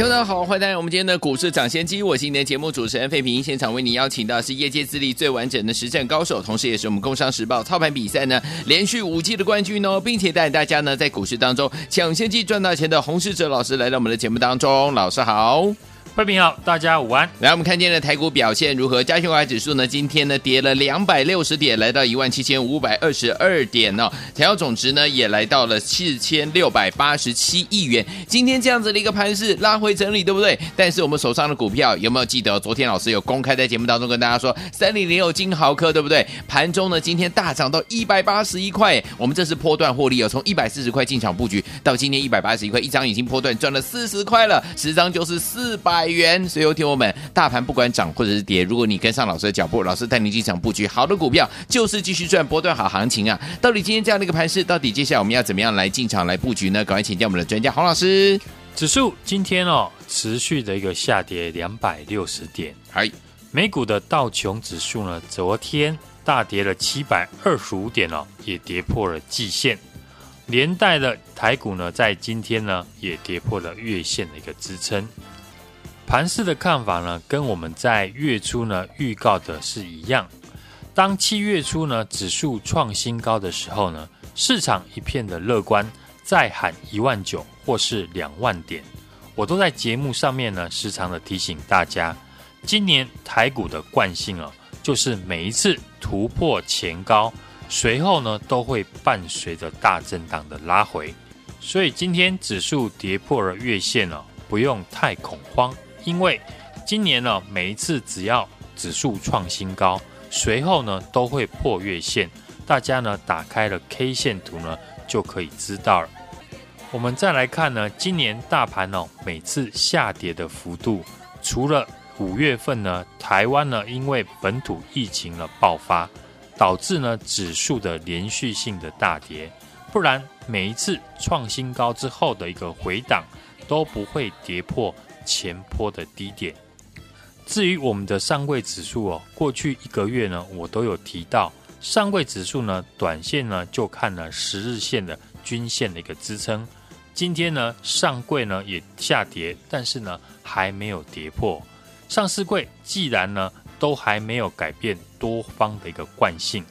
听众好，欢迎来到我们今天的股市抢先机。我是今天的节目主持人费平，现场为你邀请到是业界资历最完整的实战高手，同时也是我们工商时报操盘比赛呢连续五季的冠军哦，并且带大家呢在股市当中抢先机赚大钱的洪世哲老师来到我们的节目当中，老师好。各位好，大家午安。来，我们看今天的台股表现如何？加权股价指数呢？今天呢跌了两百六十点，来到一万七千五百二十二点呢、哦。成交总值呢也来到了四千六百八十七亿元。今天这样子的一个盘势拉回整理，对不对？但是我们手上的股票有没有记得？昨天老师有公开在节目当中跟大家说，三零零六金豪科，对不对？盘中呢今天大涨到一百八十一块，我们这是波段获利哦，从一百四十块进场布局到今天一百八十一块，一张已经波段赚了四十块了，十张就是四百元。所以有听我们，大盘不管涨或者是跌，如果你跟上老师的脚步，老师带你进场布局好的股票，就是继续赚波段好行情啊！到底今天这样的一个盘势，到底接下来我们要怎么样来进场来布局呢？赶快请教我们的专家洪老师。指数今天哦持续的一个下跌两百六十点，嗨，美股的道琼指数呢，昨天大跌了七百二十五点哦，也跌破了季线，连带的台股呢，在今天呢也跌破了月线的一个支撑。盘势的看法呢，跟我们在月初呢预告的是一样。当七月初呢指数创新高的时候呢，市场一片的乐观，再喊一万九或是两万点，我都在节目上面呢时常的提醒大家，今年台股的惯性啊，就是每一次突破前高，随后呢都会伴随着大震荡的拉回，所以今天指数跌破了月线哦，不用太恐慌。因为今年呢，每一次只要指数创新高，随后呢都会破月线。大家呢打开了 K 线图呢，就可以知道了。我们再来看呢，今年大盘哦，每次下跌的幅度，除了五月份呢，台湾呢因为本土疫情的爆发，导致呢指数的连续性的大跌，不然每一次创新高之后的一个回档，都不会跌破。前坡的低点。至于我们的上柜指数哦，过去一个月呢，我都有提到上柜指数呢，短线呢就看了十日线的均线的一个支撑。今天呢，上柜呢也下跌，但是呢还没有跌破。上市柜既然呢都还没有改变多方的一个惯性，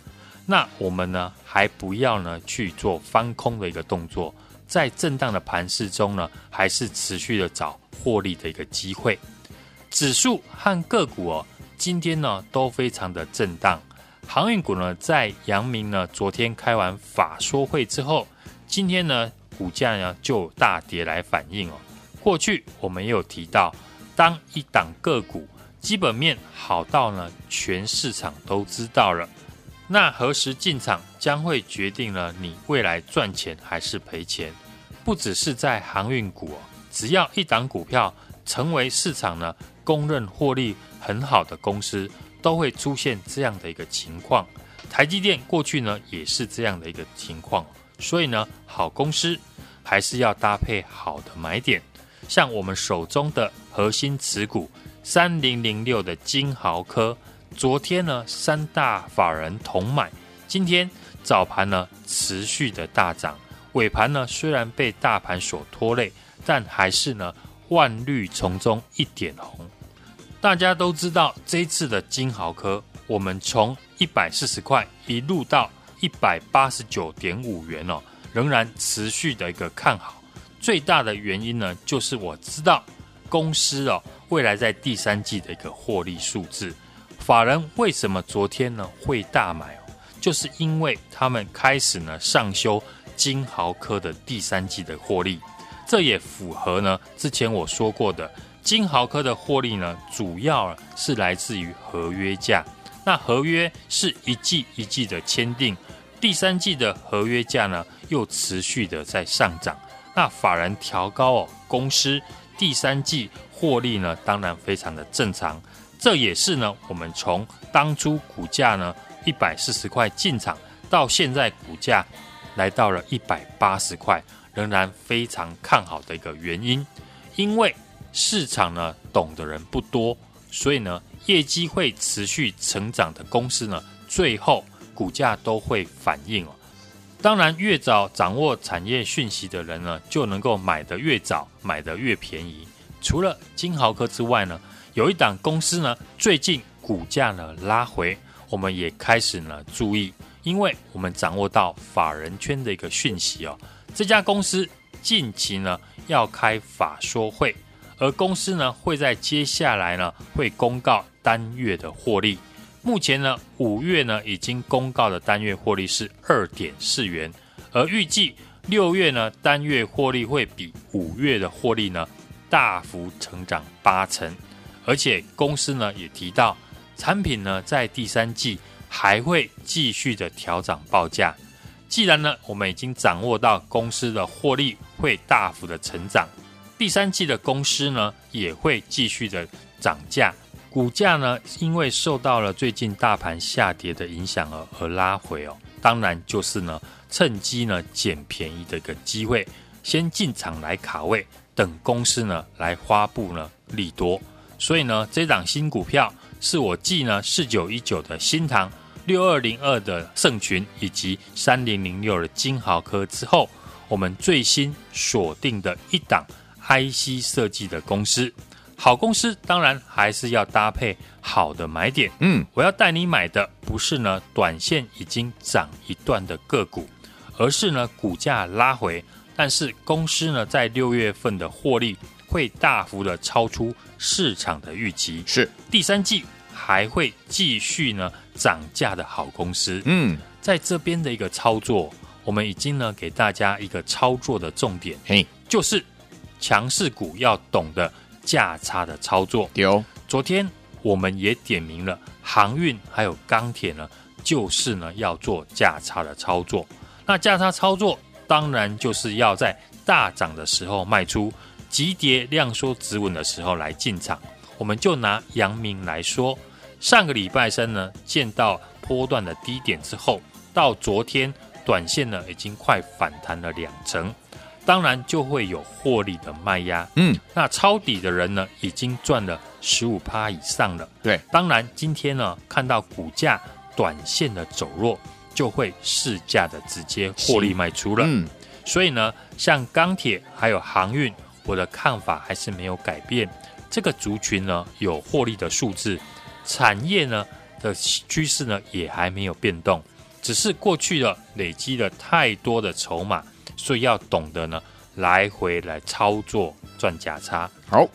那我们呢还不要呢去做翻空的一个动作，在震荡的盘势中呢，还是持续的找。获利的一个机会，指数和个股哦，今天呢都非常的震荡。航运股呢，在阳明呢昨天开完法说会之后，今天呢股价呢就大跌来反映哦。过去我们也有提到，当一档个股基本面好到呢全市场都知道了，那何时进场将会决定了你未来赚钱还是赔钱。不只是在航运股哦。只要一档股票成为市场呢公认获利很好的公司，都会出现这样的一个情况。台积电过去呢也是这样的一个情况，所以呢好公司还是要搭配好的买点。像我们手中的核心持股三零零六的金豪科，昨天呢三大法人同买，今天早盘呢持续的大涨，尾盘呢虽然被大盘所拖累。但还是呢，万绿丛中一点红。大家都知道，这一次的金豪科，我们从一百四十块一路到一百八十九点五元哦，仍然持续的一个看好。最大的原因呢，就是我知道公司哦，未来在第三季的一个获利数字。法人为什么昨天呢会大买？就是因为他们开始呢上修金豪科的第三季的获利。这也符合呢，之前我说过的，金豪科的获利呢，主要是来自于合约价。那合约是一季一季的签订，第三季的合约价呢，又持续的在上涨。那法人调高哦，公司第三季获利呢，当然非常的正常。这也是呢，我们从当初股价呢一百四十块进场，到现在股价来到了一百八十块，仍然非常看好的一个原因，因为市场呢懂的人不多，所以呢业绩会持续成长的公司呢，最后股价都会反映哦。当然，越早掌握产业讯息的人呢，就能够买得越早，买得越便宜。除了金豪科之外呢，有一档公司呢，最近股价呢拉回，我们也开始呢注意，因为我们掌握到法人圈的一个讯息哦，这家公司近期呢要开法说会，而公司呢会在接下来呢会公告单月的获利。目前呢，五月呢已经公告的单月获利是二点四元，而预计六月呢单月获利会比五月的获利呢大幅成长八成，而且公司呢也提到，产品呢在第三季还会继续的调涨报价。既然呢我们已经掌握到公司的获利会大幅的成长，第三季的公司呢也会继续的涨价。股价呢，因为受到了最近大盘下跌的影响而而拉回哦，当然就是呢趁机呢捡便宜的一个机会，先进场来卡位，等公司呢来发布呢利多。所以呢，这档新股票是我继呢四九一九的新唐、六二零二的盛群以及三零零六的金豪科之后，我们最新锁定的一档 IC 设计的公司。好公司当然还是要搭配好的买点。嗯，我要带你买的不是呢短线已经涨一段的个股，而是呢股价拉回，但是公司呢在六月份的获利会大幅的超出市场的预期，是第三季还会继续呢涨价的好公司。嗯，在这边的一个操作，我们已经呢给大家一个操作的重点，嘿，就是强势股要懂得。价差的操作有，昨天我们也点名了航运还有钢铁呢，就是呢要做价差的操作。那价差操作当然就是要在大涨的时候卖出，急跌量缩止稳的时候来进场。我们就拿阳明来说，上个礼拜三呢见到波段的低点之后，到昨天短线呢已经快反弹了两成。当然就会有获利的卖压，嗯，那抄底的人呢，已经赚了十五趴以上了。对，当然今天呢，看到股价短线的走弱，就会市价的直接获利卖出了。嗯，所以呢，像钢铁还有航运，我的看法还是没有改变。这个族群呢，有获利的数字，产业呢的趋势呢也还没有变动，只是过去了累积了太多的筹码。所以要懂得呢，来回来操作赚价差。好，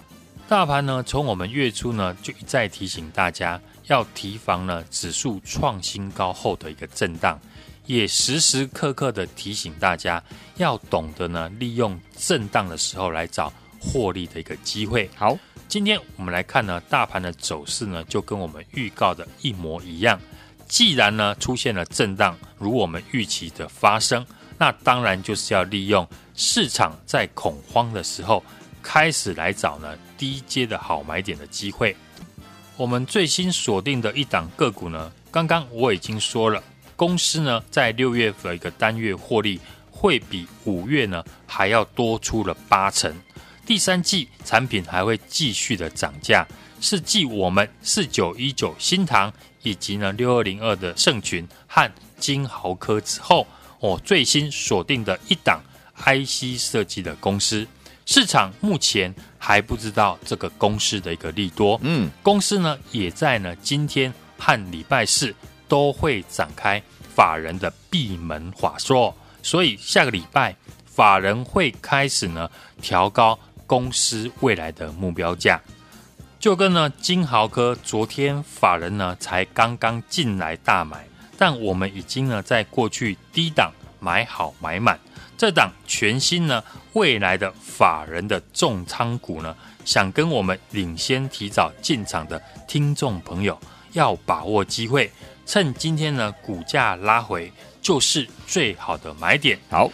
大盘呢，从我们月初呢就一再提醒大家要提防呢指数创新高后的一个震荡，也时时刻刻的提醒大家要懂得呢利用震荡的时候来找获利的一个机会。好，今天我们来看呢大盘的走势呢就跟我们预告的一模一样，既然呢出现了震荡，如我们预期的发生。那当然就是要利用市场在恐慌的时候，开始来找呢低阶的好买点的机会。我们最新锁定的一档个股呢，刚刚我已经说了，公司呢在六月份一个单月获利会比五月呢还要多出了八成，第三季产品还会继续的涨价，是继我们四九一九新塘以及呢六二零二的盛群和金豪科之后。我最新锁定的一档 IC 设计的公司，市场目前还不知道这个公司的一个利多。嗯，公司呢也在呢今天和礼拜四都会展开法人的闭门法说，所以下个礼拜法人会开始呢调高公司未来的目标价。就跟呢金豪科昨天法人呢才刚刚进来大买。但我们已经呢，在过去低档买好买满，这档全新呢，未来的法人的重仓股呢，想跟我们领先提早进场的听众朋友，要把握机会，趁今天呢股价拉回，就是最好的买点。好，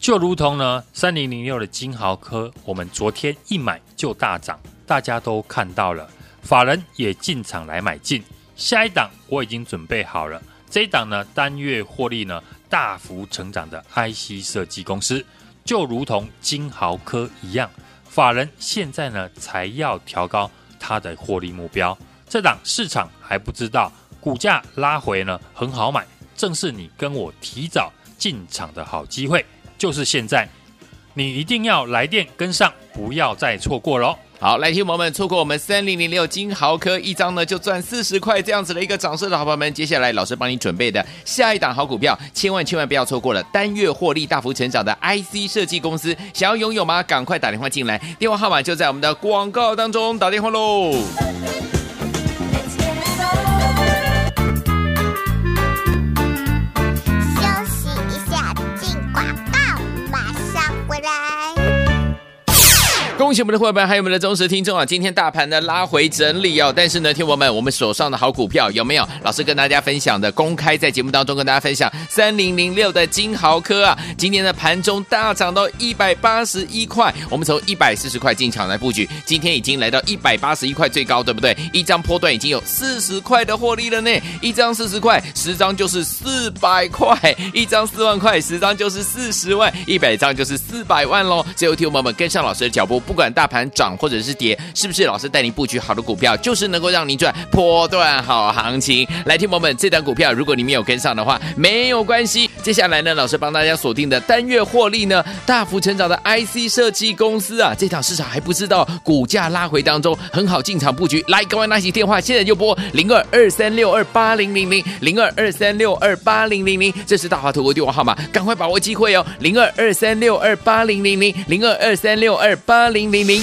就如同呢三零零六的金豪科，我们昨天一买就大涨，大家都看到了，法人也进场来买进，下一档我已经准备好了。这一档呢，单月获利呢大幅成长的 IC 设计公司，就如同金豪科一样，法人现在呢才要调高它的获利目标。这档市场还不知道，股价拉回呢很好买，正是你跟我提早进场的好机会，就是现在，你一定要来电跟上，不要再错过喽。好，来听我们错过我们三零零六金豪科一张呢就赚四十块这样子的一个涨势的好朋友们，接下来老师帮你准备的下一档好股票，千万千万不要错过了，单月获利大幅成长的 IC 设计公司，想要拥有吗？赶快打电话进来，电话号码就在我们的广告当中，打电话喽。恭喜我们的伙伴，还有我们的忠实听众啊！今天大盘呢拉回整理哦，但是呢，听我们，我们手上的好股票有没有？老师跟大家分享的，公开在节目当中跟大家分享，三零零六的金豪科啊，今天的盘中大涨到一百八十一块，我们从一百四十块进场来布局，今天已经来到一百八十一块最高，对不对？一张波段已经有四十块的获利了呢，一张四十块，十张就是四百块，一张四万块，十张就是四十万，一百张就是四百万喽！最后听我们跟上老师的脚步。不管大盘涨或者是跌，是不是老师带您布局好的股票，就是能够让您赚波段好行情？来，听友们，这档股票如果你没有跟上的话，没有关系。接下来呢，老师帮大家锁定的单月获利呢，大幅成长的 IC 设计公司啊，这档市场还不知道，股价拉回当中很好进场布局。来，赶快拿起电话，现在就拨零二二三六二八零零零零二二三六二八零零零，这是大华投顾电话号码，赶快把握机会哦，零二二三六二八零零零零二二三六二八零。明明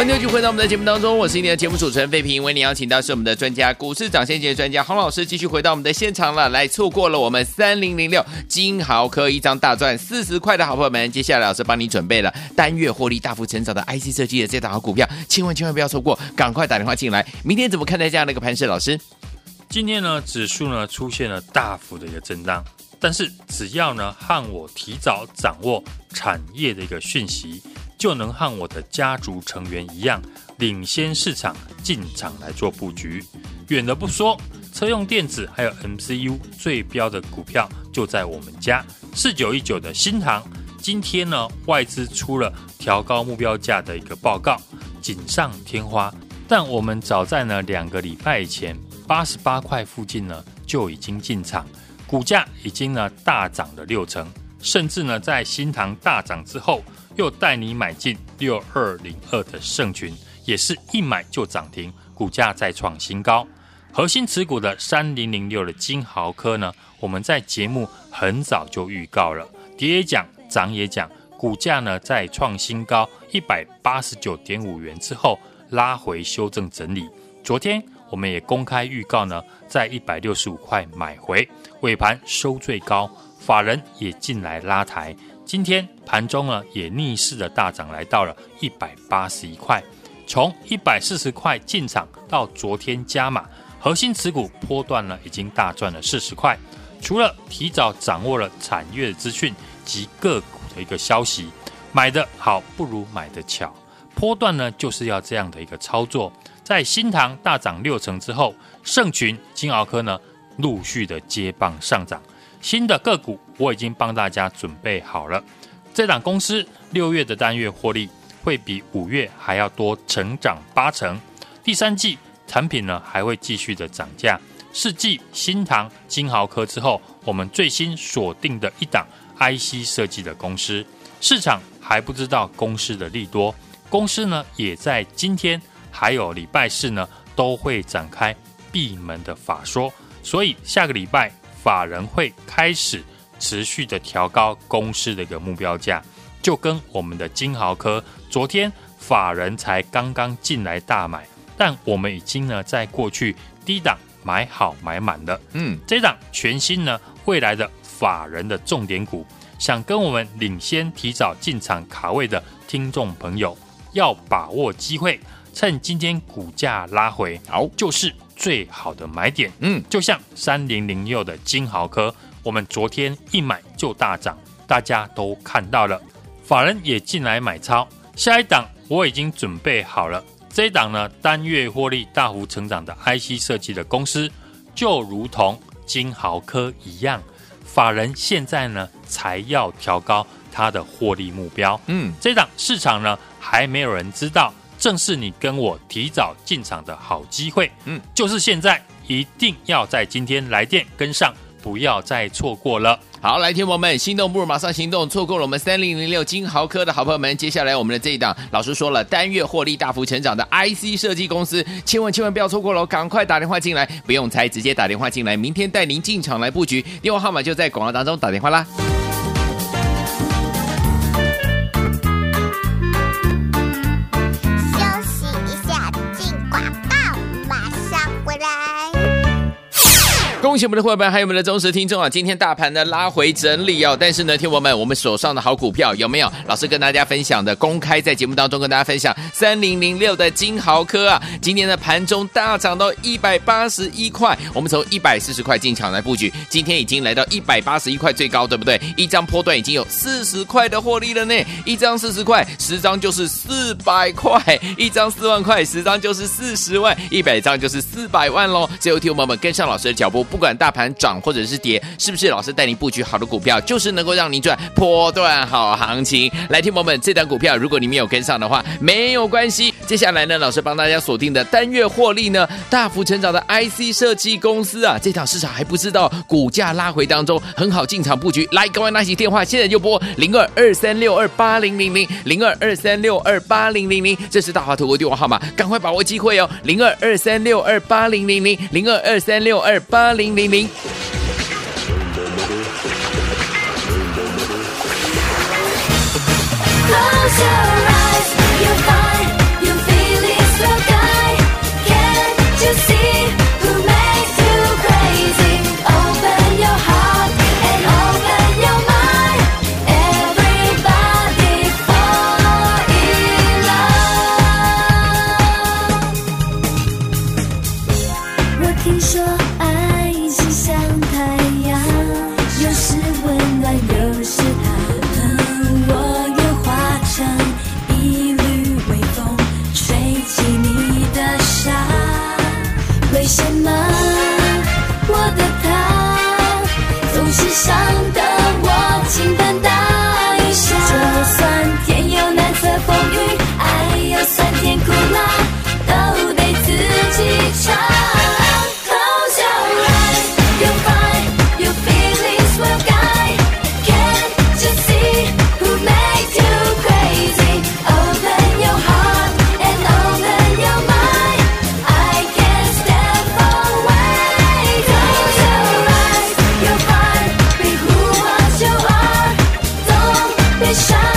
欢迎回到我们的节目当中，我是今天的节目主持人费平，为你邀请到是我们的专家股市涨先机专家洪老师，继续回到我们的现场了。来，错过了我们三零零六金豪科一张大赚四十块的好朋友们，接下来老师帮你准备了单月获利大幅成长的 IC 设计的这档好股票，千万千万不要错过，赶快打电话进来。明天怎么看待这样的一个盘势？老师，今天呢，指数呢出现了大幅的一个震荡。但是只要呢和我提早掌握产业的一个讯息，就能和我的家族成员一样，领先市场进场来做布局。远的不说，车用电子还有 MCU 最标的股票就在我们家四九一九的新唐。今天呢外资出了调高目标价的一个报告，锦上添花。但我们早在呢两个礼拜以前八十八块附近呢就已经进场。股价已经呢大涨了六成，甚至呢在新塘大涨之后，又带你买进六二零二的盛群，也是一买就涨停，股价再创新高。核心持股的三零零六的金豪科呢，我们在节目很早就预告了，跌也讲，涨也讲，股价呢在创新高一百八十九点五元之后拉回修正整理。昨天我们也公开预告呢，在一百六十五块买回。尾盘收最高，法人也进来拉抬。今天盘中呢，也逆势的大涨，来到了一百八十一块。从一百四十块进场到昨天加码，核心持股波段呢，已经大赚了四十块。除了提早掌握了产业资讯及个股的一个消息，买得好不如买得巧。波段呢，就是要这样的一个操作。在新塘大涨六成之后，盛群、金鳌科呢，陆续的接棒上涨，新的个股我已经帮大家准备好了。这档公司六月的单月获利会比五月还要多成长八成，第三季产品呢还会继续的涨价。四季新唐金豪科之后，我们最新锁定的一档 IC 设计的公司，市场还不知道公司的利多，公司呢也在今天还有礼拜四呢都会展开闭门的法说。所以下个礼拜法人会开始持续的调高公司的一个目标价，就跟我们的金豪科昨天法人才刚刚进来大买，但我们已经呢在过去低档买好买满了。嗯，这档全新呢未来的法人的重点股，想跟我们领先提早进场卡位的听众朋友，要把握机会，趁今天股价拉回，好就是。最好的买点，嗯，就像三零零六的金豪科，我们昨天一买就大涨，大家都看到了，法人也进来买超。下一档我已经准备好了，这一档呢单月获利大幅成长的 IC 设计的公司，就如同金豪科一样，法人现在呢才要调高它的获利目标。嗯，这档市场呢还没有人知道。正是你跟我提早进场的好机会，嗯，就是现在，一定要在今天来电跟上，不要再错过了。好，来，听友们，心动不如马上行动，错过了我们三零零六金豪科的好朋友们，接下来我们的这一档，老师说了，单月获利大幅成长的 IC 设计公司，千万千万不要错过喽，赶快打电话进来，不用猜，直接打电话进来，明天带您进场来布局，电话号码就在广告当中，打电话啦。恭喜我们的伙伴，还有我们的忠实听众啊！今天大盘呢拉回整理哦，但是呢，听我们，我们手上的好股票有没有？老师跟大家分享的，公开在节目当中跟大家分享，三零零六的金豪科啊，今天的盘中大涨到一百八十一块，我们从一百四十块进场来布局，今天已经来到一百八十一块最高，对不对？一张波段已经有四十块的获利了呢，一张四十块，十张就是四百块，一张四万块，十张就是四十万，一百张就是四百万喽！最后，听我们跟上老师的脚步，不。不管大盘涨或者是跌，是不是老师带您布局好的股票，就是能够让您赚波段好行情？来，听友们，这档股票如果你没有跟上的话，没有关系。接下来呢，老师帮大家锁定的单月获利呢，大幅成长的 IC 设计公司啊，这档市场还不知道，股价拉回当中很好进场布局。来，各位拿起电话，现在就拨零二二三六二八零零零零二二三六二八零零零，这是大华投顾电话号码，赶快把握机会哦，零二二三六二八零零零零二二三六二八零。零零。回到别想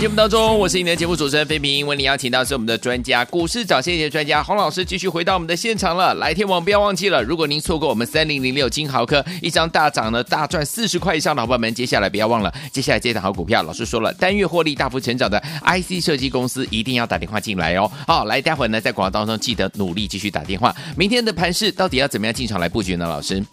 节目当中，我是你的节目主持人飞平。为你邀请到是我们的专家，股市涨先机的专家洪老师，继续回到我们的现场了。来，天王不要忘记了，如果您错过我们三零零六金豪科一张大涨呢，大赚四十块以上的伙伴们，接下来不要忘了，接下来这档好股票，老师说了，单月获利大幅成长的 IC 设计公司，一定要打电话进来哦。好，来，待会呢在广告当中记得努力继续打电话。明天的盘势到底要怎么样进场来布局呢？老师？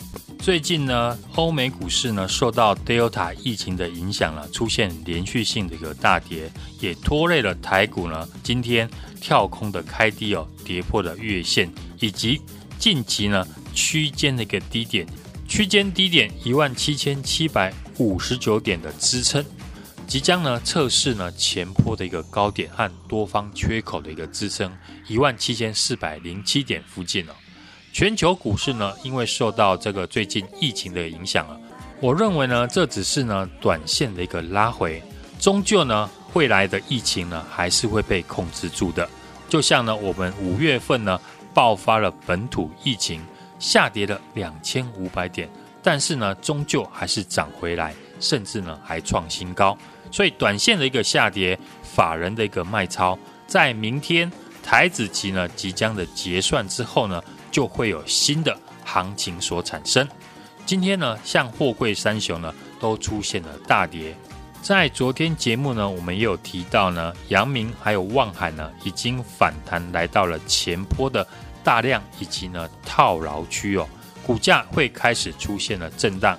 最近呢，欧美股市呢受到 Delta 疫情的影响了，出现连续性的一个大跌，也拖累了台股呢。今天跳空的开低哦，跌破了月线，以及近期呢区间的一个低点，区间低点一万七千七百五十九点的支撑，即将呢测试呢前坡的一个高点和多方缺口的一个支撑一万七千四百零七点附近哦。全球股市呢，因为受到这个最近疫情的影响啊，我认为呢，这只是呢短线的一个拉回，终究呢未来的疫情呢还是会被控制住的。就像呢我们五月份呢爆发了本土疫情，下跌了两千五百点，但是呢终究还是涨回来，甚至呢还创新高。所以短线的一个下跌，法人的一个卖超，在明天台子期呢即将的结算之后呢。就会有新的行情所产生。今天呢，像货柜三雄呢，都出现了大跌。在昨天节目呢，我们也有提到呢，阳明还有望海呢，已经反弹来到了前坡的大量以及呢套牢区哦，股价会开始出现了震荡。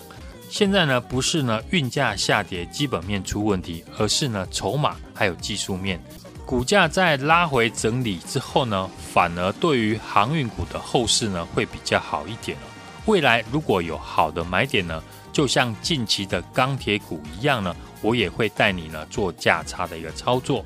现在呢，不是呢运价下跌基本面出问题，而是呢筹码还有技术面。股价在拉回整理之后呢，反而对于航运股的后市呢会比较好一点了。未来如果有好的买点呢，就像近期的钢铁股一样呢，我也会带你呢做价差的一个操作。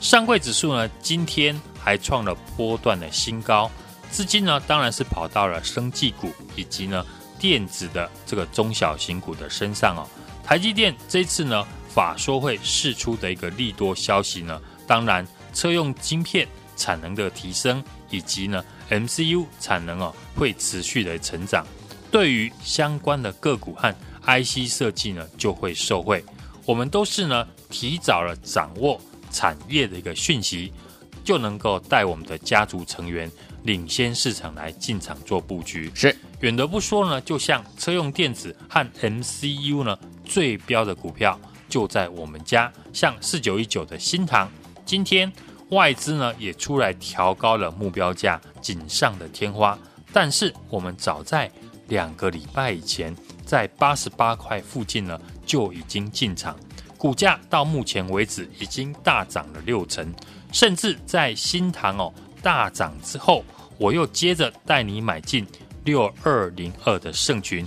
上柜指数呢今天还创了波段的新高，资金呢当然是跑到了生技股以及呢电子的这个中小型股的身上哦。台积电这次呢法说会释出的一个利多消息呢。当然，车用晶片产能的提升，以及呢 MCU 产能哦会持续的成长，对于相关的个股和 IC 设计呢就会受惠。我们都是呢提早了掌握产业的一个讯息，就能够带我们的家族成员领先市场来进场做布局。是远的不说呢，就像车用电子和 MCU 呢最标的股票就在我们家，像四九一九的新唐。今天外资呢也出来调高了目标价，锦上的天花。但是我们早在两个礼拜以前，在八十八块附近呢就已经进场，股价到目前为止已经大涨了六成，甚至在新塘哦大涨之后，我又接着带你买进六二零二的盛群，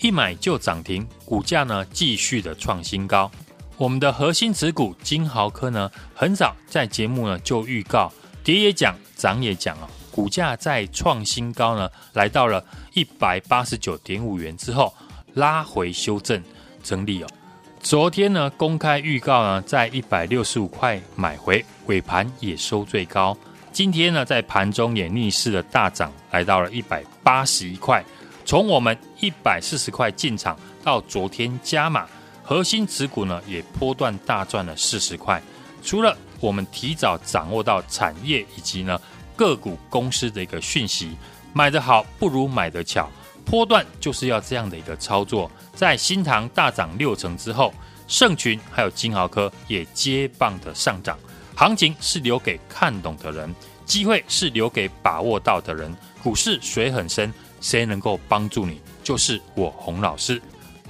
一买就涨停，股价呢继续的创新高。我们的核心持股金豪科呢，很早在节目呢就预告，跌也讲，涨也讲啊，股价在创新高呢，来到了一百八十九点五元之后，拉回修正整理哦。昨天呢公开预告呢，在一百六十五块买回，尾盘也收最高。今天呢在盘中也逆势的大涨，来到了一百八十一块。从我们一百四十块进场到昨天加码。核心持股呢，也波段大赚了四十块。除了我们提早掌握到产业以及呢个股公司的一个讯息，买得好不如买得巧，波段就是要这样的一个操作。在新塘大涨六成之后，盛群还有金豪科也接棒的上涨。行情是留给看懂的人，机会是留给把握到的人。股市水很深，谁能够帮助你？就是我洪老师。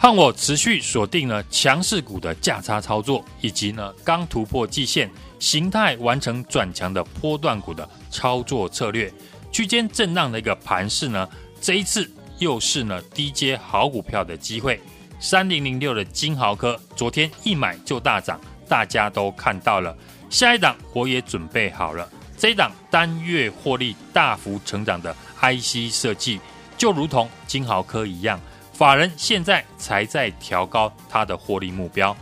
和我持续锁定了强势股的价差操作，以及呢刚突破季线、形态完成转强的波段股的操作策略。区间震荡的一个盘势呢，这一次又是呢低阶好股票的机会。三零零六的金豪科，昨天一买就大涨，大家都看到了。下一档我也准备好了，这一档单月获利大幅成长的 IC 设计，就如同金豪科一样。法人现在才在调高它的获利目标，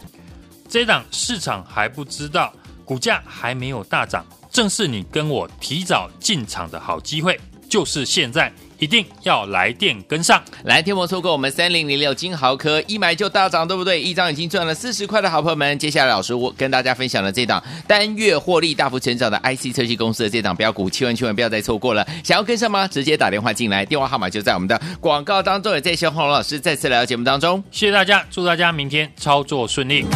这档市场还不知道，股价还没有大涨，正是你跟我提早进场的好机会，就是现在。一定要来电跟上，来天魔错过我们三零零六金豪科一买就大涨，对不对？一张已经赚了四十块的好朋友们，接下来老师我跟大家分享的这档单月获利大幅成长的 IC 设计公司的这档标股，千万千万不要再错过了。想要跟上吗？直接打电话进来，电话号码就在我们的广告当中。也谢谢洪老师再次来到节目当中，谢谢大家，祝大家明天操作顺利。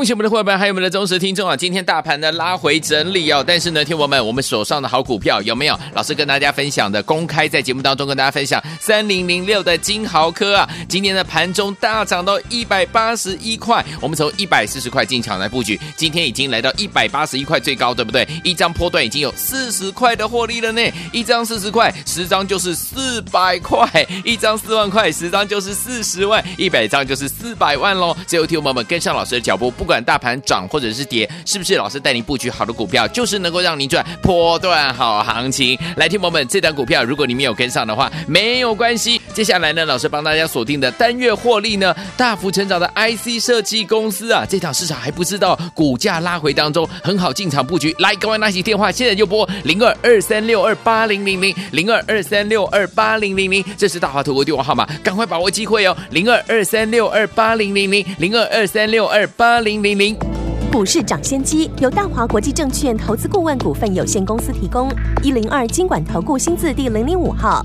恭喜我们的伙伴，还有我们的忠实听众啊！今天大盘呢拉回整理哦，但是呢，听友们，我们手上的好股票有没有？老师跟大家分享的，公开在节目当中跟大家分享，三零零六的金豪科啊，今天的盘中大涨到一百八十一块，我们从一百四十块进场来布局，今天已经来到一百八十一块最高，对不对？一张波段已经有四十块的获利了呢，一张四十块，十张就是四百块，一张四万块，十张就是四十万，一百张就是四百万喽！最后，听友们跟上老师的脚步。不管大盘涨或者是跌，是不是老师带你布局好的股票，就是能够让你赚波段好行情？来，听朋友们，这档股票如果你没有跟上的话，没有关系。接下来呢，老师帮大家锁定的单月获利呢，大幅成长的 IC 设计公司啊，这场市场还不知道，股价拉回当中很好进场布局。来，赶快拿起电话，现在就拨零二二三六二八零零零零二二三六二八零零零，这是大华投顾电话号码，赶快把握机会哦，零二二三六二八零零零零二二三六二八零。零零零，股市涨先机由大华国际证券投资顾问股份有限公司提供，一零二金管投顾新字第零零五号。